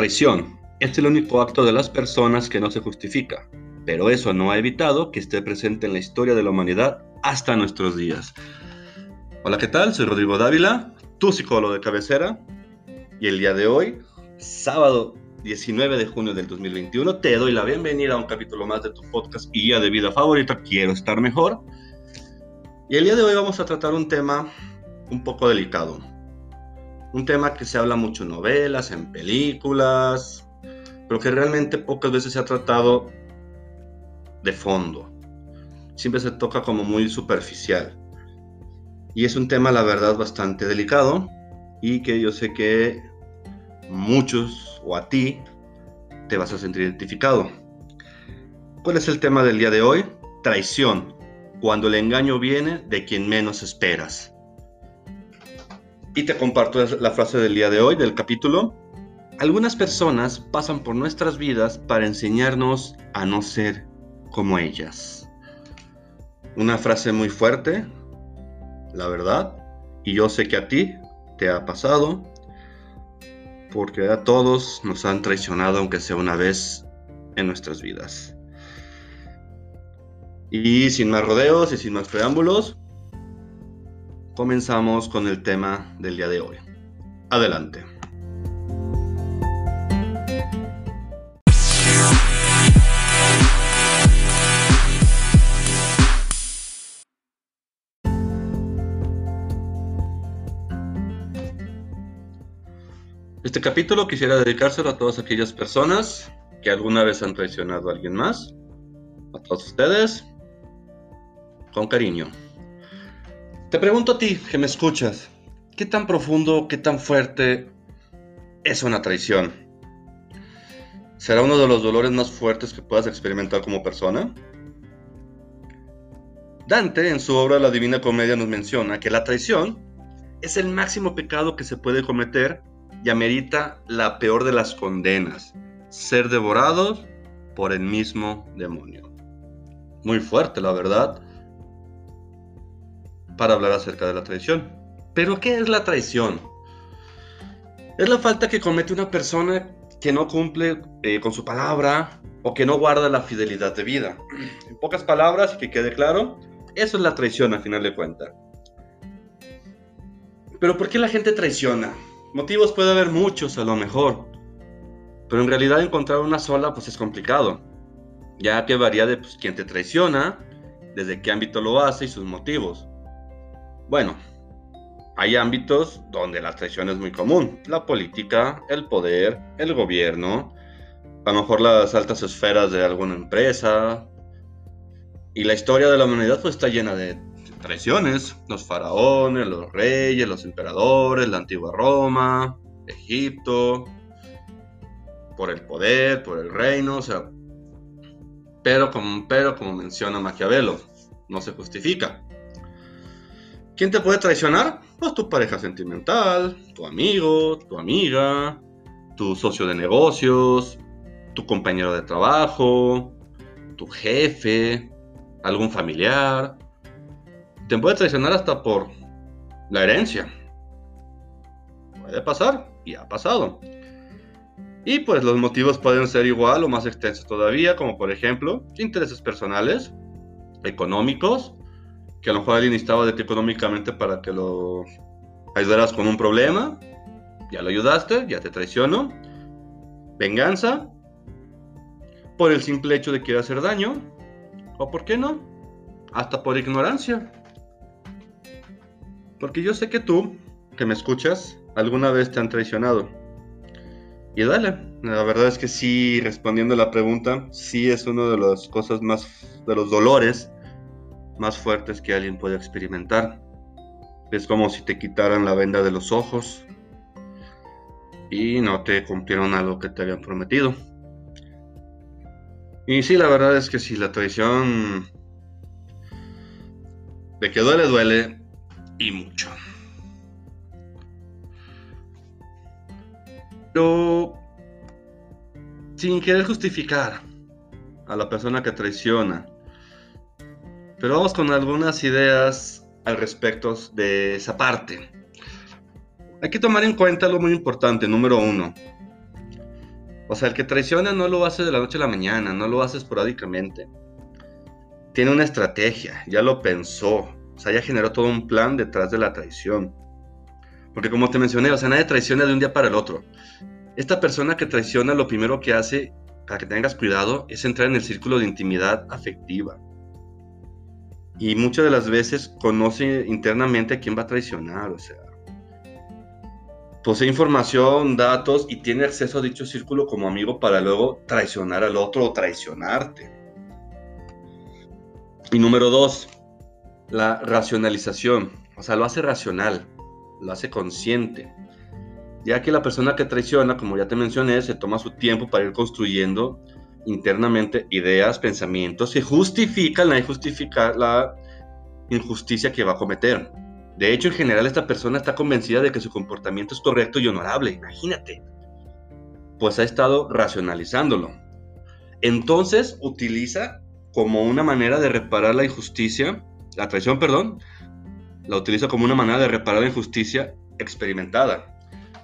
Traición es el único acto de las personas que no se justifica, pero eso no ha evitado que esté presente en la historia de la humanidad hasta nuestros días. Hola, ¿qué tal? Soy Rodrigo Dávila, tu psicólogo de cabecera, y el día de hoy, sábado 19 de junio del 2021, te doy la bienvenida a un capítulo más de tu podcast y guía de vida favorita, Quiero estar mejor. Y el día de hoy vamos a tratar un tema un poco delicado. Un tema que se habla mucho en novelas, en películas, pero que realmente pocas veces se ha tratado de fondo. Siempre se toca como muy superficial. Y es un tema, la verdad, bastante delicado y que yo sé que muchos o a ti te vas a sentir identificado. ¿Cuál es el tema del día de hoy? Traición, cuando el engaño viene de quien menos esperas. Y te comparto la frase del día de hoy, del capítulo. Algunas personas pasan por nuestras vidas para enseñarnos a no ser como ellas. Una frase muy fuerte, la verdad, y yo sé que a ti te ha pasado, porque a todos nos han traicionado, aunque sea una vez en nuestras vidas. Y sin más rodeos y sin más preámbulos, comenzamos con el tema del día de hoy. Adelante. Este capítulo quisiera dedicárselo a todas aquellas personas que alguna vez han traicionado a alguien más. A todos ustedes, con cariño. Te pregunto a ti que me escuchas, ¿qué tan profundo, qué tan fuerte es una traición? ¿Será uno de los dolores más fuertes que puedas experimentar como persona? Dante, en su obra La Divina Comedia, nos menciona que la traición es el máximo pecado que se puede cometer y amerita la peor de las condenas, ser devorados por el mismo demonio. Muy fuerte, la verdad, para hablar acerca de la traición. Pero, ¿qué es la traición? Es la falta que comete una persona que no cumple eh, con su palabra o que no guarda la fidelidad de vida. En pocas palabras, que quede claro, eso es la traición a final de cuentas. Pero ¿por qué la gente traiciona? Motivos puede haber muchos a lo mejor, pero en realidad encontrar una sola pues es complicado, ya que varía de pues, quién te traiciona, desde qué ámbito lo hace y sus motivos. Bueno, hay ámbitos donde la traición es muy común, la política, el poder, el gobierno, a lo mejor las altas esferas de alguna empresa, y la historia de la humanidad pues está llena de traiciones, los faraones, los reyes, los emperadores, la antigua Roma, Egipto, por el poder, por el reino, pero como menciona Maquiavelo, no se justifica. ¿Quién te puede traicionar? Pues tu pareja sentimental, tu amigo, tu amiga, tu socio de negocios, tu compañero de trabajo, tu jefe, algún familiar, te puede traicionar hasta por la herencia. Puede pasar y ha pasado. Y pues los motivos pueden ser igual o más extensos todavía, como por ejemplo intereses personales, económicos, que a lo mejor alguien necesitaba de ti económicamente para que lo ayudaras con un problema, ya lo ayudaste, ya te traicionó. Venganza, por el simple hecho de querer hacer daño, o por qué no, hasta por ignorancia. Porque yo sé que tú, que me escuchas, alguna vez te han traicionado. Y dale, la verdad es que sí, respondiendo a la pregunta, sí es uno de las cosas más, de los dolores más fuertes que alguien puede experimentar. Es como si te quitaran la venda de los ojos y no te cumplieron algo que te habían prometido. Y sí, la verdad es que si la traición de que duele, duele, y mucho. Pero sin querer justificar a la persona que traiciona. Pero vamos con algunas ideas al respecto de esa parte. Hay que tomar en cuenta algo muy importante, número uno. O sea, el que traiciona no lo hace de la noche a la mañana, no lo hace esporádicamente. Tiene una estrategia, ya lo pensó, o sea, ya generó todo un plan detrás de la traición. Porque como te mencioné, o sea, nadie traiciona de un día para el otro. Esta persona que traiciona lo primero que hace, para que tengas cuidado, es entrar en el círculo de intimidad afectiva. Y muchas de las veces conoce internamente a quién va a traicionar, o sea, posee información, datos y tiene acceso a dicho círculo como amigo para luego traicionar al otro o traicionarte. Y número dos, la racionalización. O sea, lo hace racional, lo hace consciente. Ya que la persona que traiciona, como ya te mencioné, se toma su tiempo para ir construyendo internamente ideas, pensamientos, y justifica la, la injusticia que va a cometer. De hecho, en general esta persona está convencida de que su comportamiento es correcto y honorable, imagínate. Pues ha estado racionalizándolo. Entonces utiliza como una manera de reparar la injusticia, la traición, perdón, la utiliza como una manera de reparar la injusticia experimentada,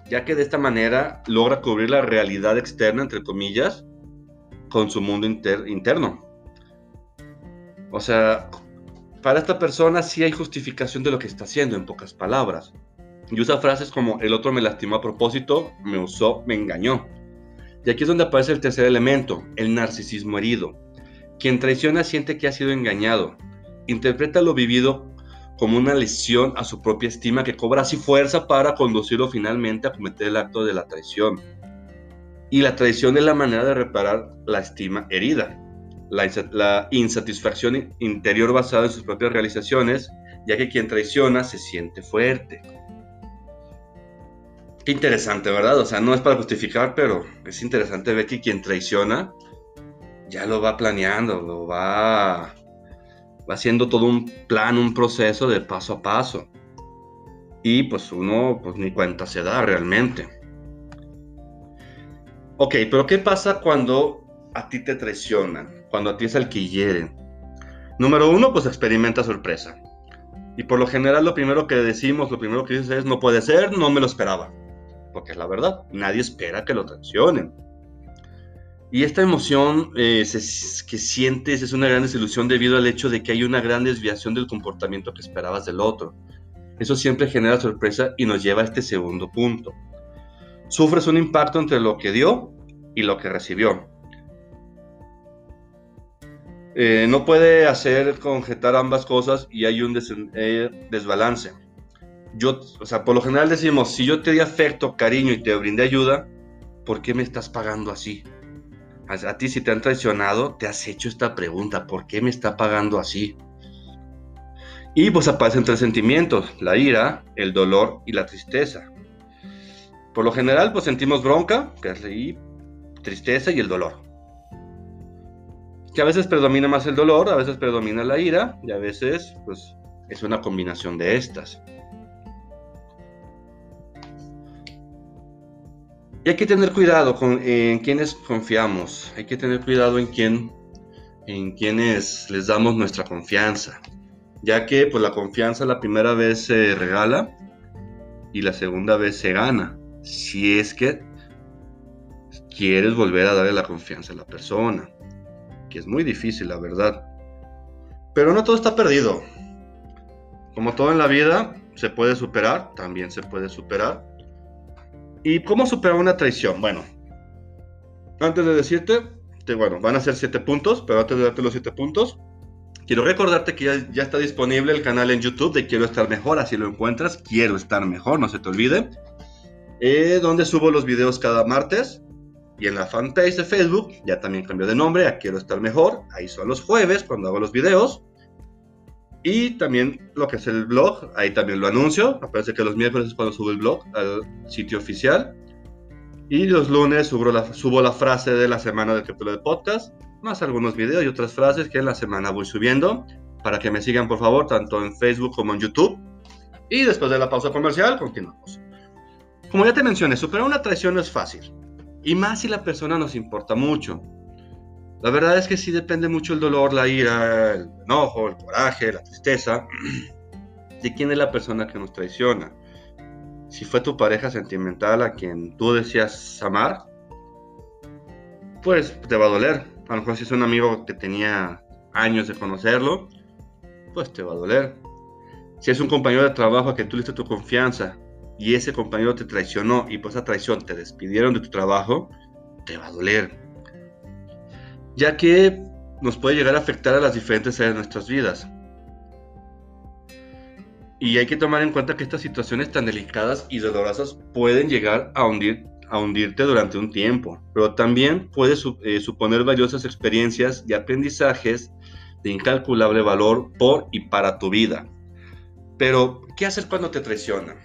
ya que de esta manera logra cubrir la realidad externa, entre comillas, con su mundo interno. O sea, para esta persona sí hay justificación de lo que está haciendo, en pocas palabras. Y usa frases como el otro me lastimó a propósito, me usó, me engañó. Y aquí es donde aparece el tercer elemento, el narcisismo herido. Quien traiciona siente que ha sido engañado. Interpreta lo vivido como una lesión a su propia estima que cobra así fuerza para conducirlo finalmente a cometer el acto de la traición. Y la traición es la manera de reparar la estima herida la, insatisfacción interior basada en sus propias realizaciones, ya que quien traiciona se siente fuerte. Qué interesante, ¿verdad? O sea, no es para justificar, pero es interesante ver que quien traiciona ya lo va planeando, lo va, va haciendo todo un plan, un proceso de paso a paso. Y pues uno pues ni cuenta se da realmente. Ok, pero ¿qué pasa cuando a ti te traicionan? cuando a ti es el que hieren. Número uno, pues experimenta sorpresa. Y por lo general lo primero que decimos, lo primero que dices es, no puede ser, no me lo esperaba. Porque es la verdad, nadie espera que lo traicionen. Y esta emoción eh, que sientes es una gran desilusión debido al hecho de que hay una gran desviación del comportamiento que esperabas del otro. Eso siempre genera sorpresa y nos lleva a este segundo punto. Sufres un impacto entre lo que dio y lo que recibió. Eh, no puede hacer conjetar ambas cosas y hay un eh, desbalance. Yo, o sea, por lo general decimos, si yo te di afecto, cariño y te brindé ayuda, ¿por qué me estás pagando así? A, ti si te han traicionado, te has hecho esta pregunta, ¿por qué me está pagando así? Y pues aparecen tres sentimientos, la ira, el dolor y la tristeza. Por lo general, pues sentimos bronca, tristeza y el dolor. Que a veces predomina más el dolor, a veces predomina la ira y a veces pues es una combinación de estas. Y hay que tener cuidado con en quienes confiamos, hay que tener cuidado en quién en quienes les damos nuestra confianza, ya que pues la confianza la primera vez se regala y la segunda vez se gana, si es que quieres volver a darle la confianza a la persona es muy difícil, la verdad. Pero no todo está perdido. Como todo en la vida, se puede superar, también se puede superar. ¿Y cómo superar una traición? Bueno, antes de decirte, te, bueno, van a ser siete puntos, pero antes de darte los siete puntos, quiero recordarte que ya, ya, está disponible el canal en YouTube de Quiero Estar Mejor, así lo encuentras, Quiero Estar Mejor, no se te olvide, eh, donde subo los videos cada martes. Y en la fanpage de Facebook ya también cambió de nombre a Quiero Estar Mejor. Ahí son los jueves cuando hago los videos. Y también lo que es el blog, ahí también lo anuncio. Me parece que los miércoles es cuando subo el blog al sitio oficial. Y los lunes subo la, subo la frase de la semana del capítulo de podcast, más algunos videos y otras frases que en la semana voy subiendo. Para que me sigan, por favor, tanto en Facebook como en YouTube. Y después de la pausa comercial, continuamos. Como ya te mencioné, superar una traición no es fácil. Y más si la persona nos importa mucho. La verdad es que sí depende mucho el dolor, la ira, el enojo, el coraje, la tristeza, de quién es la persona que nos traiciona. Si fue tu pareja sentimental a quien tú decías amar, pues te va a doler. A lo mejor si es un amigo que tenía años de conocerlo, pues te va a doler. Si es un compañero de trabajo a que tú le diste tu confianza y ese compañero te traicionó y por esa traición te despidieron de tu trabajo, te va a doler. Ya que nos puede llegar a afectar a las diferentes áreas de nuestras vidas. Y hay que tomar en cuenta que estas situaciones tan delicadas y dolorosas pueden llegar a, hundir, a hundirte durante un tiempo, pero también puede eh, suponer valiosas experiencias y aprendizajes de incalculable valor por y para tu vida. Pero, ¿qué hacer cuando te traicionan?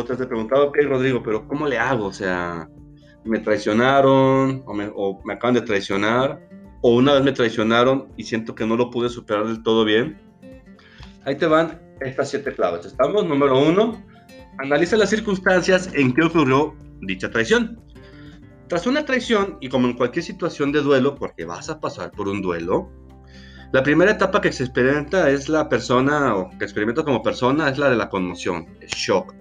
Otras te preguntado, ok, Rodrigo, pero ¿cómo le hago? O sea, me traicionaron o me, o me acaban de traicionar, o una vez me traicionaron y siento que no lo pude superar del todo bien. Ahí te van estas siete claves. Estamos, número uno, analiza las circunstancias en que ocurrió dicha traición. Tras una traición, y como en cualquier situación de duelo, porque vas a pasar por un duelo, la primera etapa que se experimenta es la persona, o que experimenta como persona, es la de la conmoción, el shock.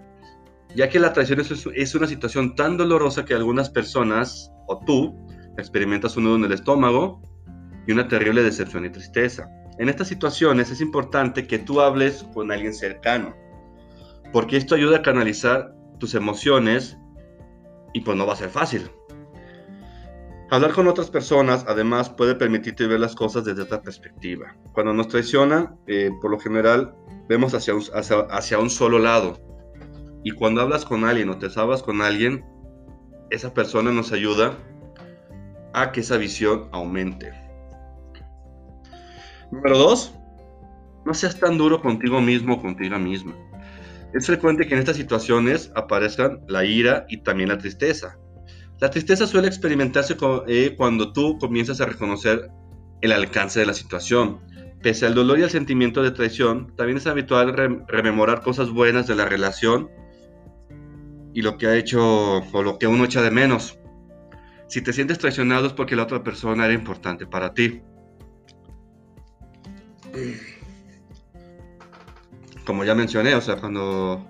Ya que la traición es, una situación tan dolorosa que algunas personas, o tú, experimentas un nudo en el estómago y una terrible decepción y tristeza. En estas situaciones es importante que tú hables con alguien cercano, porque esto ayuda a canalizar tus emociones y pues no va a ser fácil. Hablar con otras personas además puede permitirte ver las cosas desde otra perspectiva. Cuando nos traiciona, eh, por lo general vemos hacia un, hacia, un solo lado. Y cuando hablas con alguien o te sabas con alguien, esa persona nos ayuda a que esa visión aumente. Número dos, no seas tan duro contigo mismo o contigo misma. Es frecuente que en estas situaciones aparezcan la ira y también la tristeza. La tristeza suele experimentarse eh, cuando tú comienzas a reconocer el alcance de la situación. Pese al dolor y al sentimiento de traición, también es habitual rememorar cosas buenas de la relación y lo que ha hecho o lo que uno echa de menos. Si te sientes traicionado es porque la otra persona era importante para ti. Como ya mencioné, o sea, cuando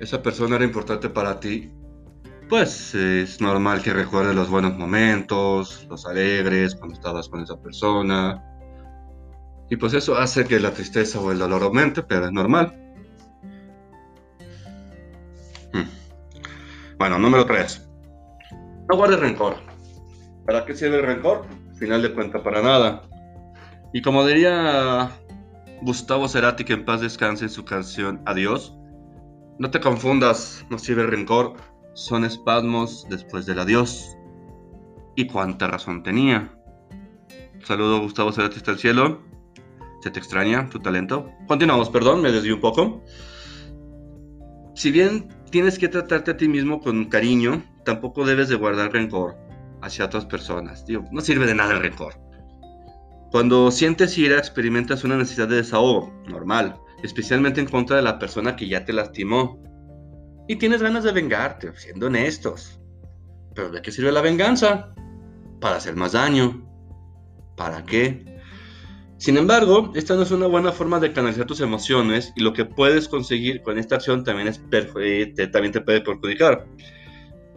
esa persona era importante para ti, pues es normal que recuerdes los buenos momentos, los alegres, cuando estabas con esa persona. Y pues eso hace que la tristeza o el dolor aumente, pero es normal. Hmm. Bueno, número 3. No guardes rencor. ¿Para qué sirve el rencor? Final de cuenta, para nada. Y como diría Gustavo Cerati, que en paz descanse en su canción Adiós, no te confundas, no sirve rencor, son espasmos después del adiós. Y cuánta razón tenía. Saludo Gustavo Cerati hasta el cielo. Se te extraña tu talento. Continuamos, perdón, me desvío un poco. Si bien tienes que tratarte a ti mismo con cariño, tampoco debes de guardar rencor hacia otras personas. no sirve de nada el rencor. Cuando sientes ira, experimentas una necesidad de desahogo, normal, especialmente en contra de la persona que ya te lastimó. Y tienes ganas de vengarte, siendo honestos. Pero ¿de qué sirve la venganza? Para hacer más daño. ¿Para qué? Sin embargo, esta no es una buena forma de canalizar tus emociones y lo que puedes conseguir con esta acción también, es eh, también te puede perjudicar.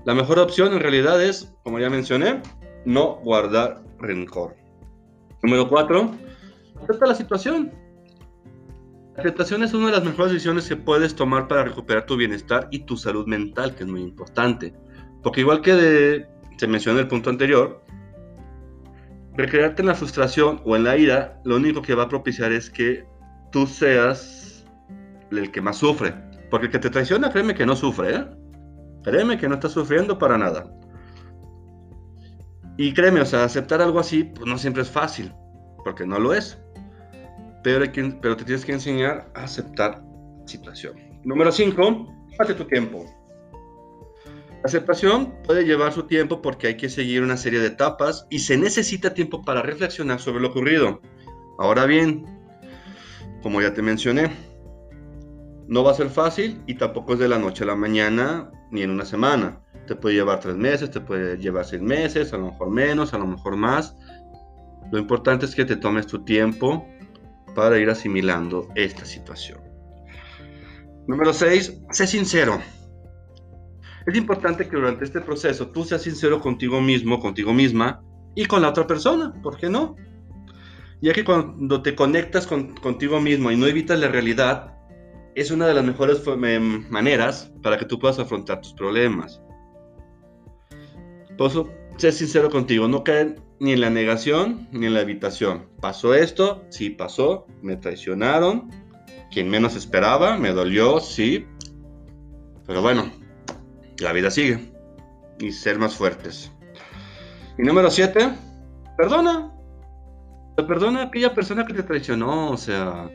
La mejor opción en realidad es, como ya mencioné, no guardar rencor. Número cuatro, acepta la situación. La aceptación es una de las mejores decisiones que puedes tomar para recuperar tu bienestar y tu salud mental, que es muy importante. Porque igual que se mencionó en el punto anterior, recrearte en la frustración o en la ira, lo único que va a propiciar es que tú seas el que más sufre. Porque el que te traiciona, créeme que no sufre, ¿eh? Créeme que no está sufriendo para nada. Y créeme, o sea, aceptar algo así, pues no siempre es fácil, porque no lo es. Pero, pero te tienes que enseñar a aceptar situación. Número 5, date tu tiempo. La aceptación puede llevar su tiempo porque hay que seguir una serie de etapas y se necesita tiempo para reflexionar sobre lo ocurrido. Ahora bien, como ya te mencioné, no va a ser fácil y tampoco es de la noche a la mañana ni en una semana. Te puede llevar tres meses, te puede llevar seis meses, a lo mejor menos, a lo mejor más. Lo importante es que te tomes tu tiempo para ir asimilando esta situación. Número 6. Sé sincero. Es importante que durante este proceso tú seas sincero contigo mismo, contigo misma y con la otra persona, ¿por qué no? Ya que cuando te conectas con, contigo mismo y no evitas la realidad, es una de las mejores maneras para que tú puedas afrontar tus problemas. Por eso, sé sincero contigo, no caer ni en la negación ni en la evitación. ¿Pasó esto? Sí, pasó. Me traicionaron. Quien menos esperaba, me dolió, sí. Pero bueno, la vida sigue. Y ser más fuertes. Y número 7, perdona. Perdona a aquella persona que te traicionó. O sea,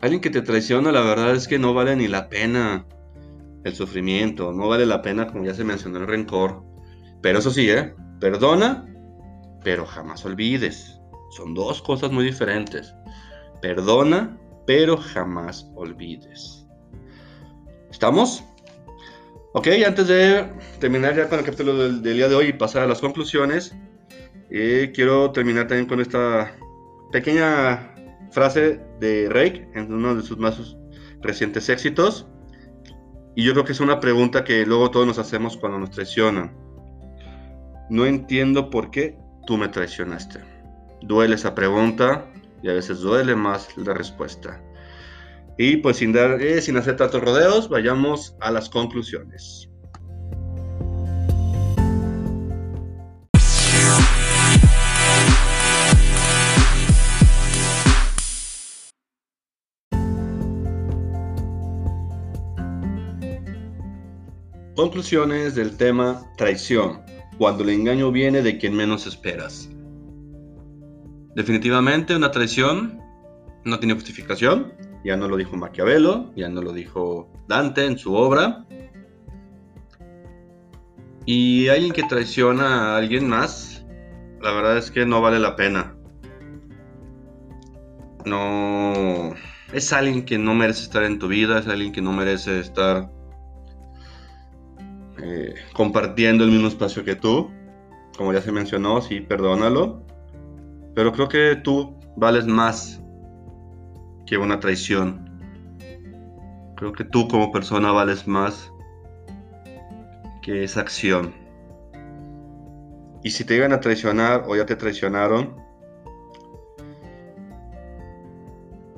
alguien que te traiciona, la verdad es que no vale ni la pena el sufrimiento. No vale la pena, como ya se mencionó, el rencor. Pero eso sí, ¿eh? Perdona, pero jamás olvides. Son dos cosas muy diferentes. Perdona, pero jamás olvides. ¿Estamos? Ok, antes de terminar ya con el capítulo del, día de hoy y pasar a las conclusiones, eh, quiero terminar también con esta pequeña frase de Rake en uno de sus más recientes éxitos. Y yo creo que es una pregunta que luego todos nos hacemos cuando nos traicionan. No entiendo por qué tú me traicionaste. Duele esa pregunta y a veces duele más la respuesta. Y pues sin, dar, eh, sin hacer tantos rodeos, vayamos a las conclusiones. Conclusiones del tema traición, cuando el engaño viene de quien menos esperas. Definitivamente una traición no tiene justificación, ya no lo dijo Maquiavelo, ya no lo dijo Dante en su obra. Y alguien que traiciona a alguien más, la verdad es que no vale la pena. No. Es alguien que no merece estar en tu vida, es alguien que no merece estar eh, compartiendo el mismo espacio que tú. Como ya se mencionó, sí, perdónalo. Pero creo que tú vales más que una traición. Creo que tú como persona vales más que esa acción. Y si te iban a traicionar o ya te traicionaron,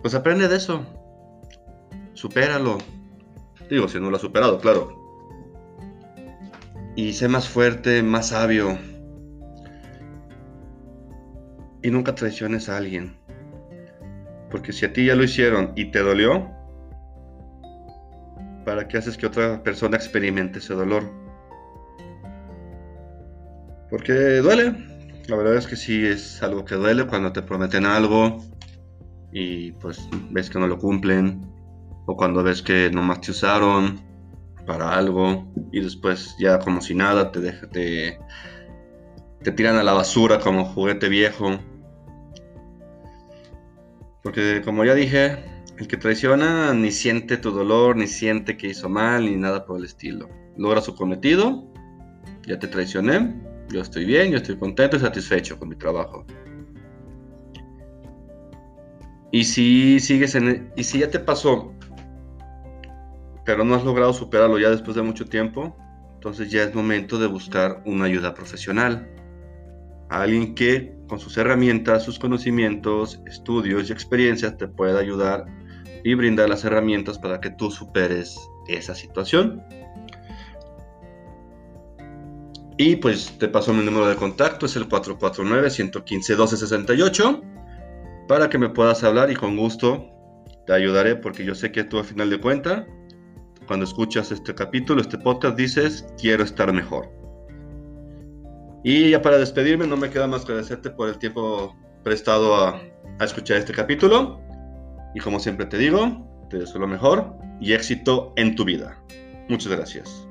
pues aprende de eso. Supéralo. Digo, si no lo has superado, claro. Y sé más fuerte, más sabio. Y nunca traiciones a alguien. Porque si a ti ya lo hicieron y te dolió, ¿para qué haces que otra persona experimente ese dolor? Porque duele. La verdad es que sí es algo que duele cuando te prometen algo y pues ves que no lo cumplen. O cuando ves que nomás te usaron para algo y después ya como si nada te, deja, te, te tiran a la basura como juguete viejo. Porque como ya dije, el que traiciona ni siente tu dolor, ni siente que hizo mal, ni nada por el estilo. Logra su cometido, ya te traicioné, yo estoy bien, yo estoy contento y satisfecho con mi trabajo. Y si sigues en e, y si ya te pasó, pero no has logrado superarlo ya después de mucho tiempo, entonces ya es momento de buscar una ayuda profesional alguien que con sus herramientas, sus conocimientos, estudios y experiencias te pueda ayudar y brindar las herramientas para que tú superes esa situación. Y pues te paso mi número de contacto, es el 449-115-1268, para que me puedas hablar y con gusto te ayudaré porque yo sé que tú al final de cuentas, cuando escuchas este capítulo, este podcast, dices, quiero estar mejor. Y ya para despedirme, no me queda más que agradecerte por el tiempo prestado a, a escuchar este capítulo. Y como siempre te digo, te deseo lo mejor y éxito en tu vida. Muchas gracias.